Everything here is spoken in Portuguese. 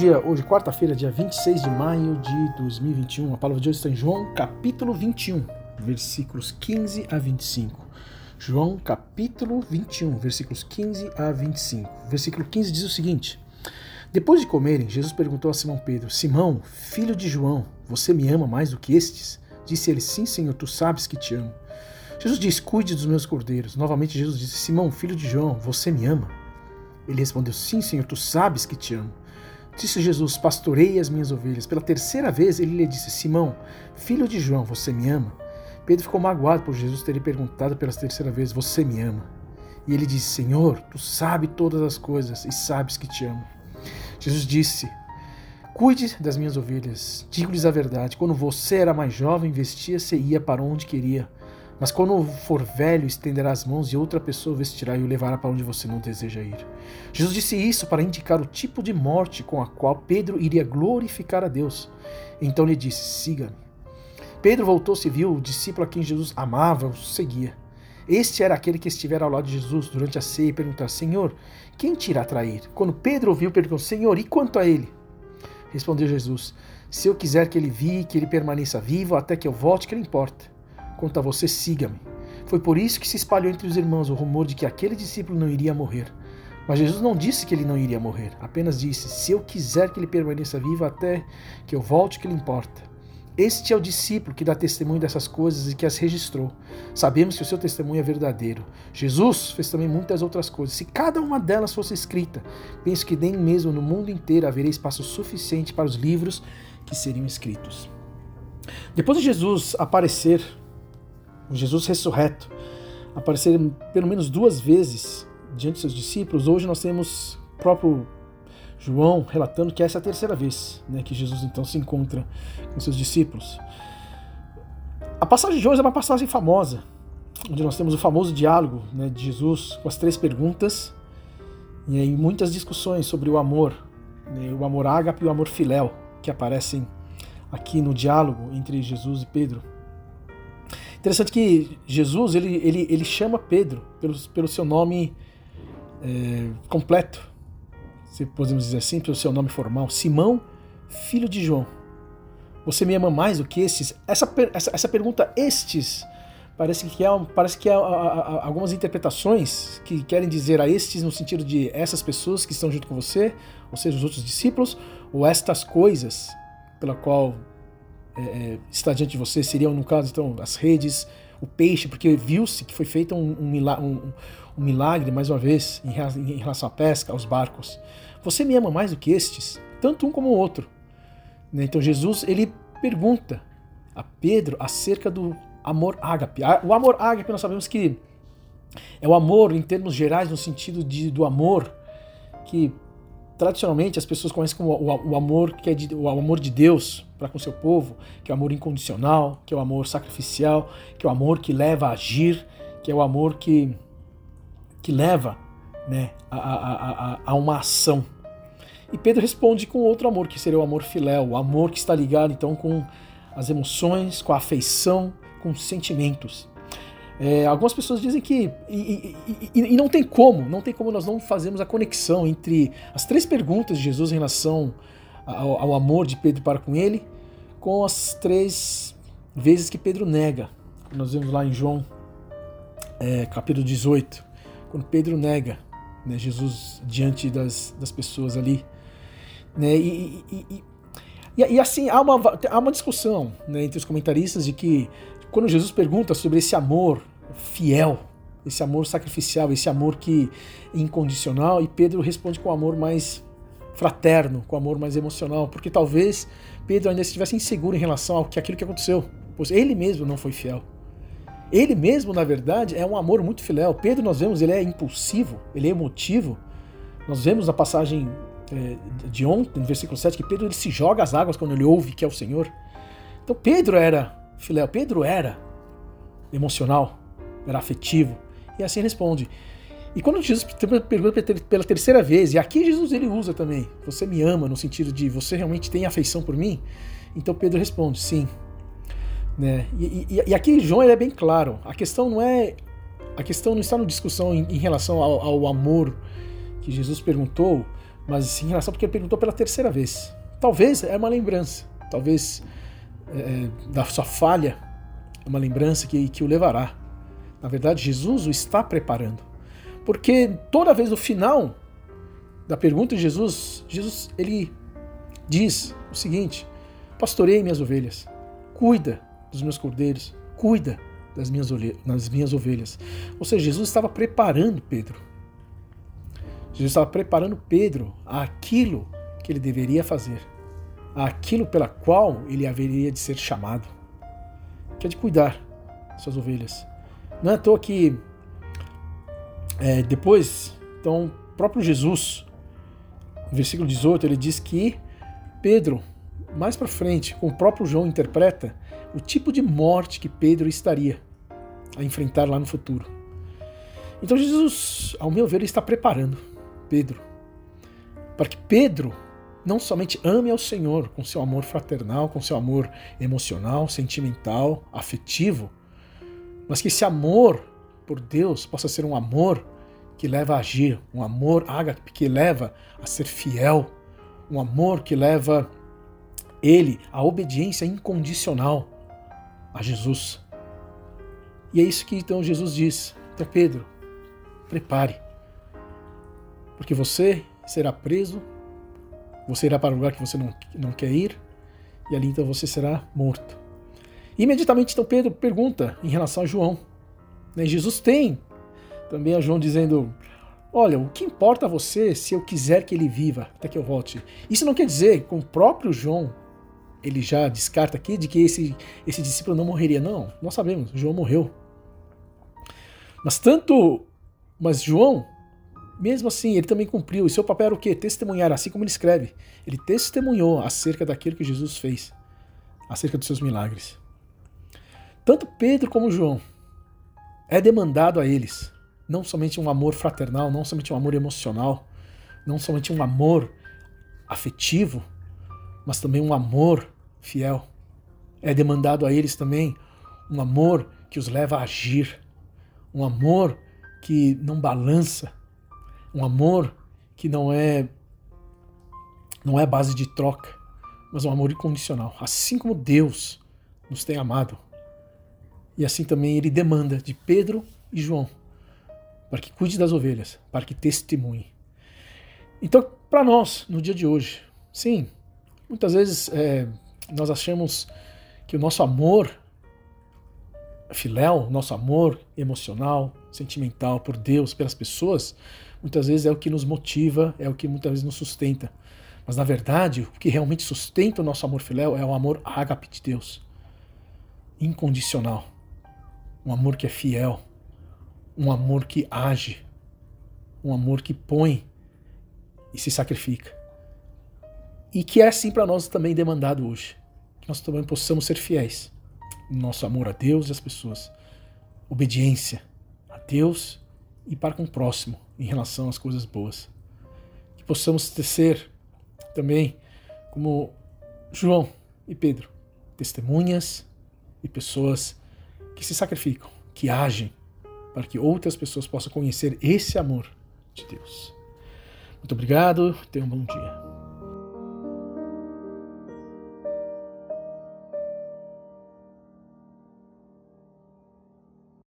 Dia, hoje quarta-feira, dia 26 de maio de 2021. A palavra de hoje está em João, capítulo 21, versículos 15 a 25. João, capítulo 21, versículos 15 a 25. Versículo 15 diz o seguinte: Depois de comerem, Jesus perguntou a Simão Pedro: Simão, filho de João, você me ama mais do que estes? Disse ele: Sim, Senhor, tu sabes que te amo. Jesus disse: Cuide dos meus cordeiros. Novamente, Jesus disse: Simão, filho de João, você me ama? Ele respondeu: Sim, Senhor, tu sabes que te amo. Disse Jesus: Pastorei as minhas ovelhas. Pela terceira vez ele lhe disse: Simão, filho de João, você me ama? Pedro ficou magoado por Jesus ter lhe perguntado pela terceira vez: Você me ama? E ele disse: Senhor, tu sabes todas as coisas e sabes que te amo. Jesus disse: Cuide das minhas ovelhas. Digo-lhes a verdade: quando você era mais jovem, vestia-se e ia para onde queria. Mas quando for velho, estenderá as mãos e outra pessoa vestirá e o levará para onde você não deseja ir. Jesus disse isso para indicar o tipo de morte com a qual Pedro iria glorificar a Deus. Então lhe disse: Siga-me. Pedro voltou-se e viu o discípulo a quem Jesus amava o seguia. Este era aquele que estivera ao lado de Jesus durante a ceia e perguntar: Senhor, quem te irá trair? Quando Pedro ouviu, perguntou: Senhor, e quanto a ele? Respondeu Jesus: Se eu quiser que ele vive, que ele permaneça vivo até que eu volte, que lhe importa? Quanto a você, siga-me. Foi por isso que se espalhou entre os irmãos o rumor de que aquele discípulo não iria morrer. Mas Jesus não disse que ele não iria morrer, apenas disse: Se eu quiser que ele permaneça vivo até que eu volte, que lhe importa. Este é o discípulo que dá testemunho dessas coisas e que as registrou. Sabemos que o seu testemunho é verdadeiro. Jesus fez também muitas outras coisas. Se cada uma delas fosse escrita, penso que nem mesmo no mundo inteiro haveria espaço suficiente para os livros que seriam escritos. Depois de Jesus aparecer o Jesus ressurreto, aparecer pelo menos duas vezes diante de seus discípulos. Hoje nós temos o próprio João relatando que essa é a terceira vez né, que Jesus então se encontra com seus discípulos. A passagem de hoje é uma passagem famosa, onde nós temos o famoso diálogo né, de Jesus com as três perguntas e aí muitas discussões sobre o amor, né, o amor ágape e o amor filéu, que aparecem aqui no diálogo entre Jesus e Pedro. Interessante que Jesus ele, ele, ele chama Pedro pelo, pelo seu nome é, completo, se podemos dizer assim, pelo seu nome formal, Simão, filho de João. Você me ama mais do que estes? Essa, essa, essa pergunta, estes, parece que há, parece que há, algumas interpretações que querem dizer a estes no sentido de essas pessoas que estão junto com você, ou seja, os outros discípulos, ou estas coisas pela qual é, é, está diante de você seriam, no caso, então, as redes, o peixe, porque viu-se que foi feito um, um, milagre, um, milagre, mais uma vez, em, em relação à pesca, aos barcos. Você me ama mais do que estes, tanto um como o outro. Né? Então Jesus ele pergunta a Pedro acerca do amor ágape. O amor ágape nós sabemos que é o amor em termos gerais no sentido de, do amor que tradicionalmente as pessoas conhecem como o, o amor que é de, o amor de Deus para com seu povo, que é o amor incondicional, que é o amor sacrificial, que é o amor que leva a agir, que é o amor que, que leva né, a, a, a, a uma ação. E Pedro responde com outro amor, que seria o amor filéu, o amor que está ligado então com as emoções, com a afeição, com os sentimentos. É, algumas pessoas dizem que. E, e, e, e, não tem como, não tem como nós não fazermos a conexão entre as três perguntas de Jesus em relação ao, ao amor de Pedro para com ele, com as três vezes que Pedro nega. Nós vemos lá em João, é, capítulo 18, quando Pedro nega né, Jesus diante das, das pessoas ali. Né, e, e, assim, há uma, há uma discussão né, entre os comentaristas de que quando Jesus pergunta sobre esse amor fiel, esse amor sacrificial, esse amor que é incondicional, e Pedro responde com amor mais fraterno, com amor mais emocional, porque talvez Pedro ainda estivesse inseguro em relação ao que aquilo que aconteceu, pois ele mesmo não foi fiel. Ele mesmo, na verdade, é um amor muito fiel. Pedro, nós vemos, ele é impulsivo, ele é emotivo. Nós vemos na passagem é, de ontem, no versículo 7, que Pedro ele se joga às águas quando ele ouve que é o Senhor. Então Pedro era filéu, Pedro era emocional, era afetivo. E assim responde. E quando Jesus pergunta pela terceira vez, e aqui Jesus ele usa também, você me ama, no sentido de você realmente tem afeição por mim? Então Pedro responde, sim. Né? E, e, e aqui João é bem claro, a questão não é. A questão não está na discussão em, em relação ao, ao, amor que Jesus perguntou, mas assim, engraçado porque ele perguntou pela terceira vez. Talvez é uma lembrança, talvez é, da sua falha, é uma lembrança que, que o levará. Na verdade, Jesus o está preparando. Porque toda vez no final da pergunta de Jesus, Jesus ele diz o seguinte: Pastorei minhas ovelhas, cuida dos meus cordeiros, cuida das minhas, das minhas ovelhas. Ou seja, Jesus estava preparando Pedro. Jesus estava preparando Pedro àquilo que ele deveria fazer, àquilo pela qual ele haveria de ser chamado, que é de cuidar das suas ovelhas. Não é à toa que é, depois, então, próprio Jesus, no versículo 18, ele diz que Pedro, mais para frente, com o próprio João interpreta o tipo de morte que Pedro estaria a enfrentar lá no futuro. Então Jesus, ao meu ver, ele está preparando Pedro para que Pedro não somente ame ao Senhor com seu amor fraternal, com seu amor emocional, sentimental, afetivo, mas que esse amor por Deus possa ser um amor que leva a agir, um amor ágape que leva a ser fiel, um amor que leva ele à obediência incondicional a Jesus. E é isso que então Jesus diz até Pedro: prepare, porque você será preso, você irá para um lugar que você não, não quer ir, e ali então você será morto. Imediatamente, então, Pedro pergunta em relação a João. Né? Jesus tem também a João dizendo: Olha, o que importa a você se eu quiser que ele viva até que eu volte? Isso não quer dizer, com o próprio João, ele já descarta aqui de que esse, esse discípulo não morreria. Não, nós sabemos, João morreu. Mas tanto. Mas João, mesmo assim, ele também cumpriu. E seu papel era o quê? Testemunhar, assim como ele escreve. Ele testemunhou acerca daquilo que Jesus fez, acerca dos seus milagres. Tanto Pedro como João é demandado a eles não somente um amor fraternal, não somente um amor emocional, não somente um amor afetivo, mas também um amor fiel. É demandado a eles também um amor que os leva a agir, um amor que não balança, um amor que não é não é base de troca, mas um amor incondicional. Assim como Deus nos tem amado, e assim também ele demanda de Pedro e João para que cuide das ovelhas, para que testemunhe. Então, para nós, no dia de hoje, sim, muitas vezes é, nós achamos que o nosso amor filéu, nosso amor emocional, sentimental por Deus, pelas pessoas, muitas vezes é o que nos motiva, é o que muitas vezes nos sustenta. Mas na verdade, o que realmente sustenta o nosso amor filéu é o amor ágape de Deus, incondicional um amor que é fiel, um amor que age, um amor que põe e se sacrifica. E que é assim para nós também demandado hoje. Que nós também possamos ser fiéis no nosso amor a Deus e às pessoas. Obediência a Deus e para com o próximo em relação às coisas boas. Que possamos ser também, como João e Pedro, testemunhas e pessoas que se sacrificam, que agem, para que outras pessoas possam conhecer esse amor de Deus. Muito obrigado, tenha um bom dia.